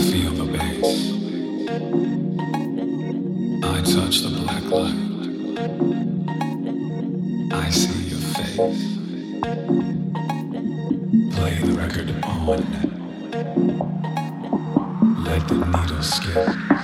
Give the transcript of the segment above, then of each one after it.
feel the bass. I touch the black light. I see your face. Play the record on. Let the needle skip.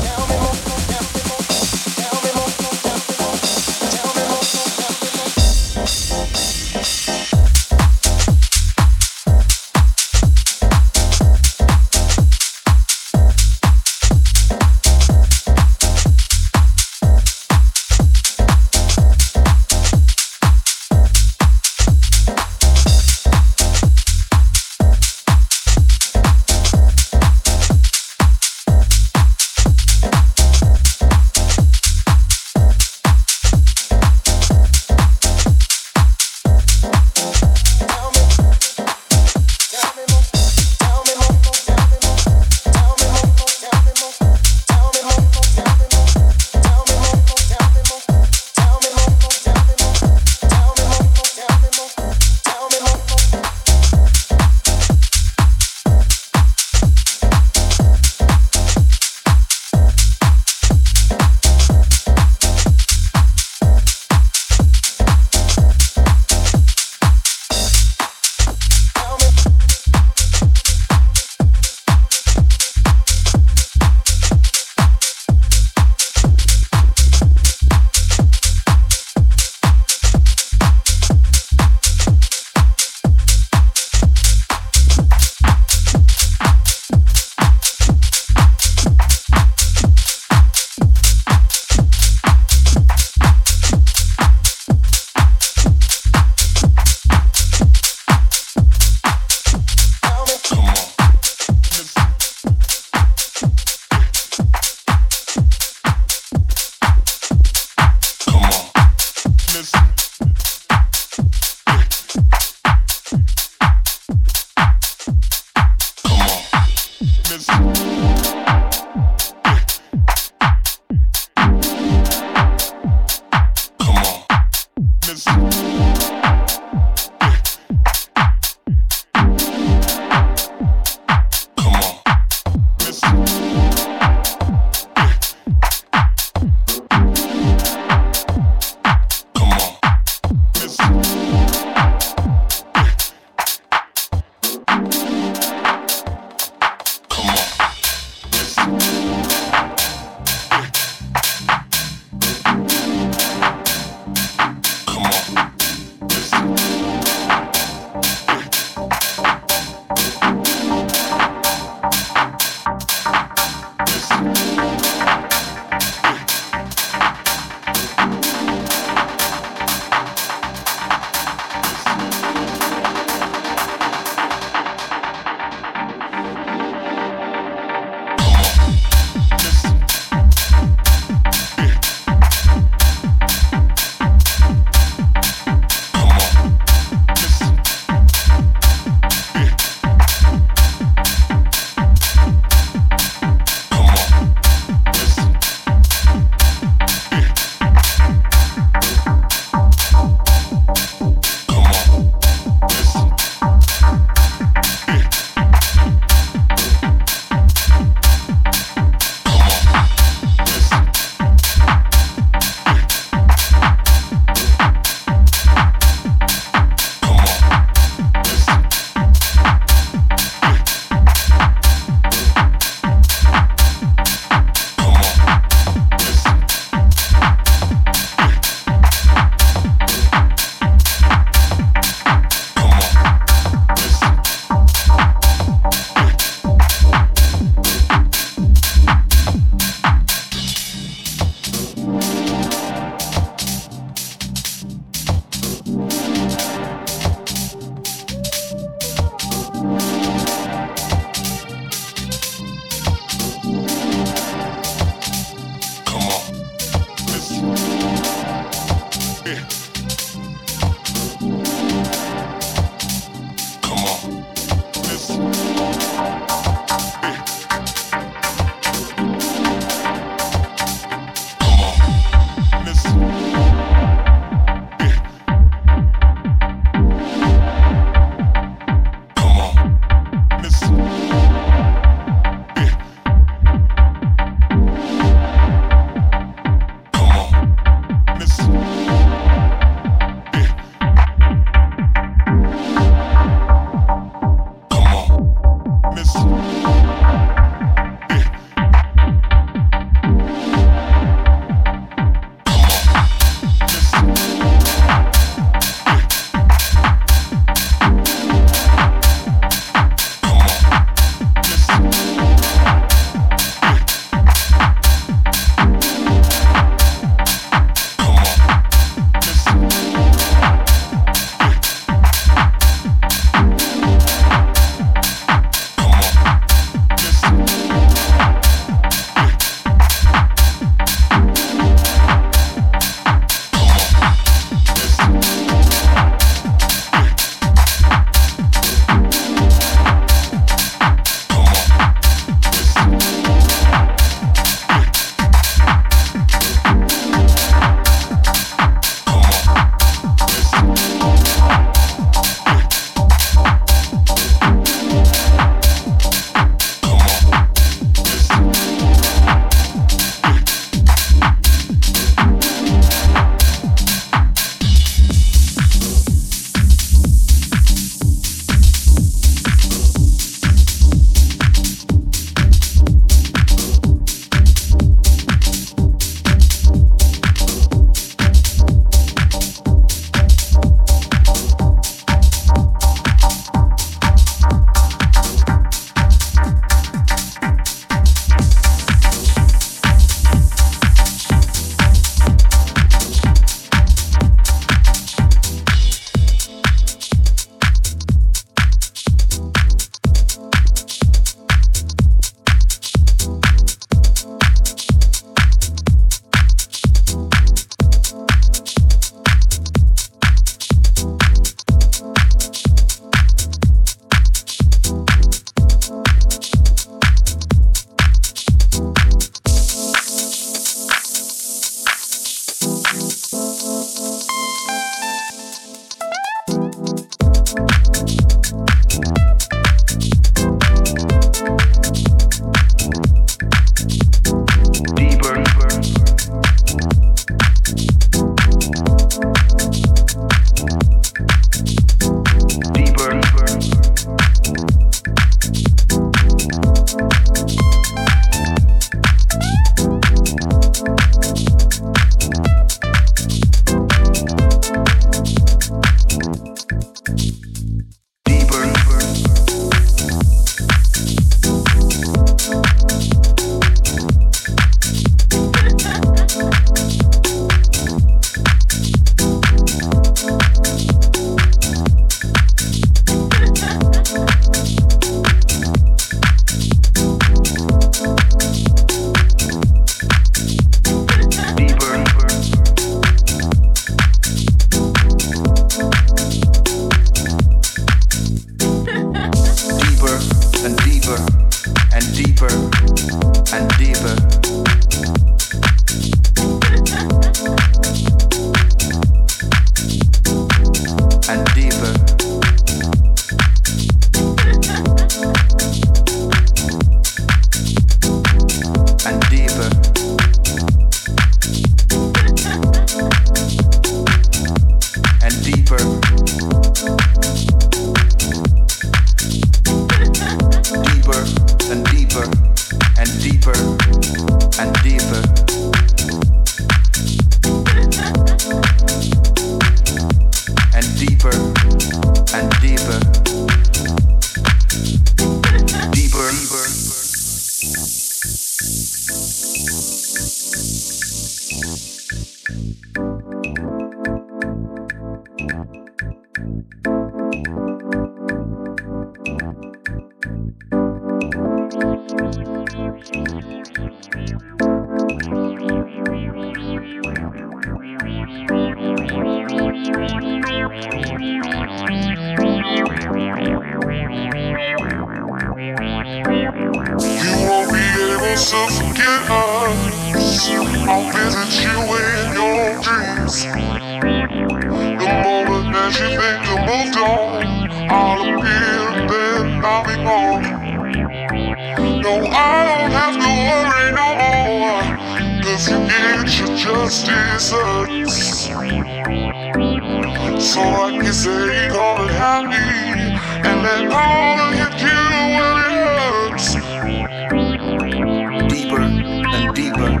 deeper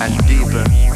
and deeper.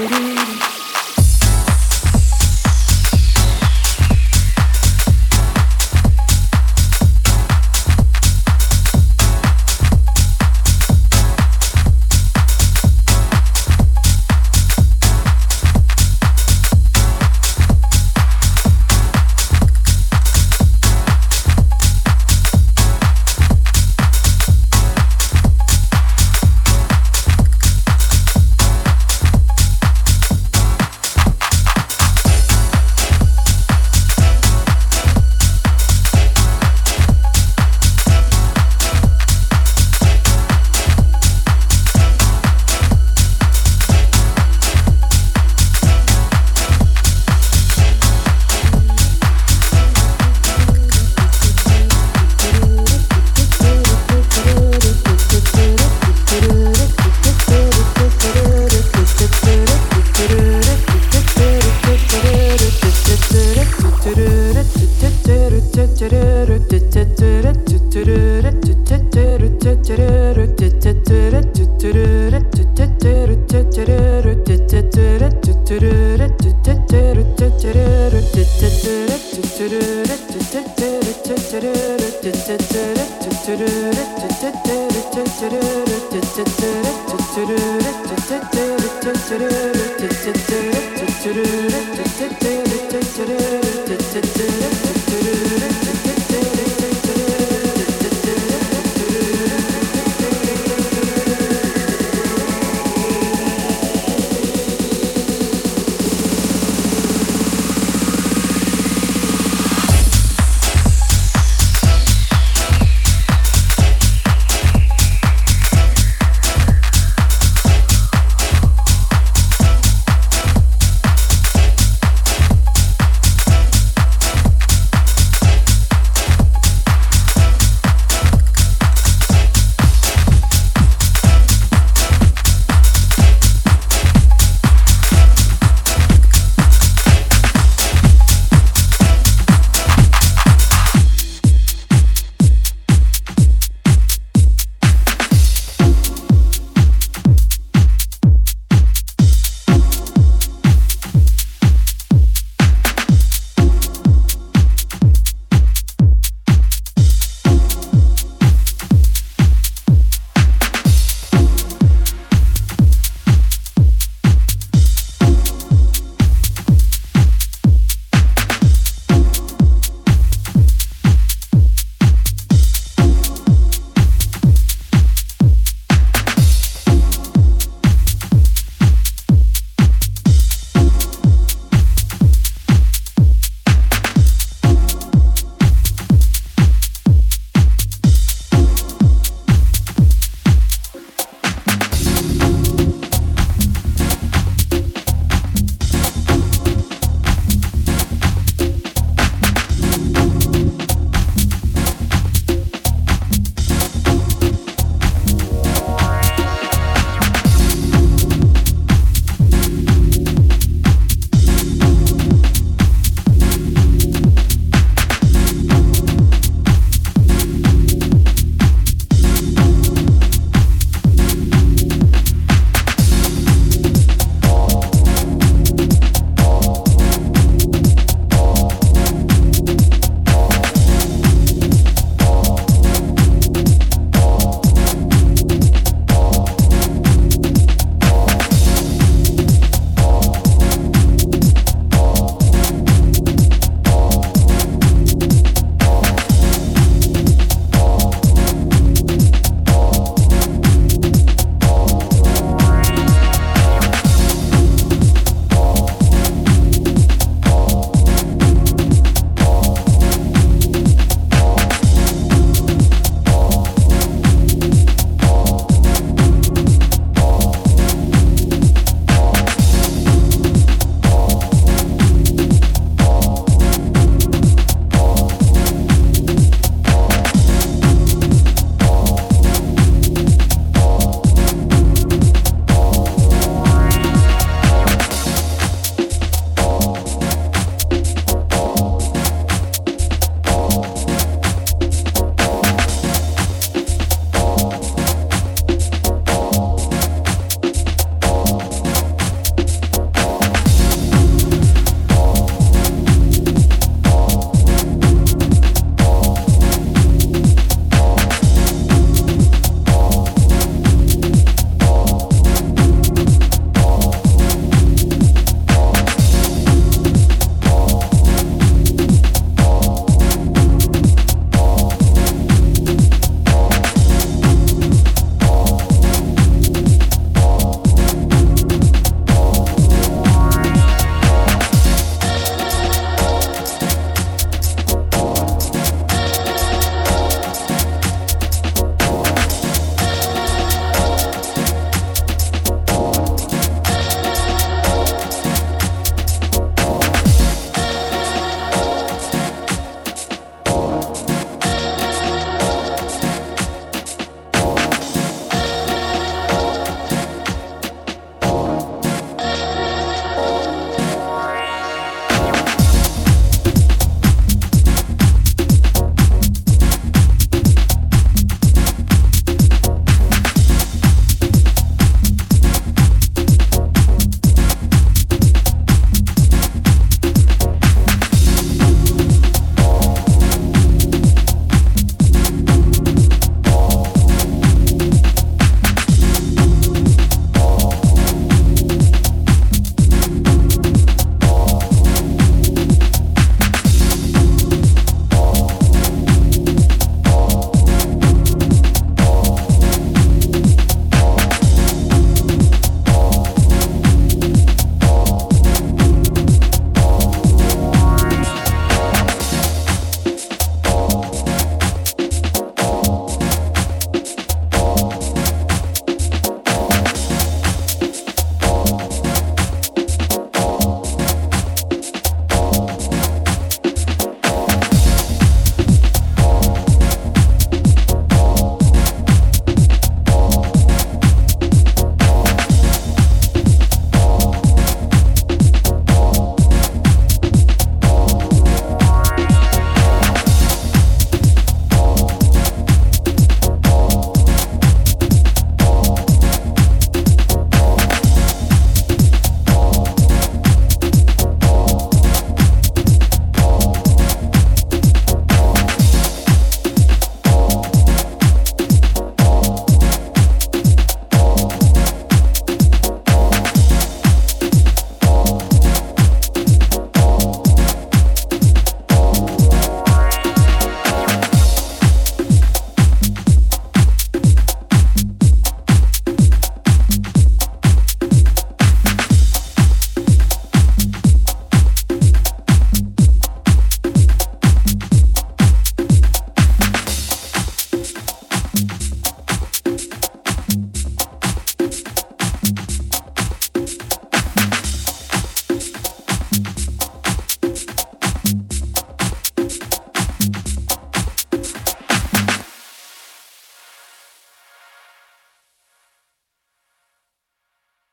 do do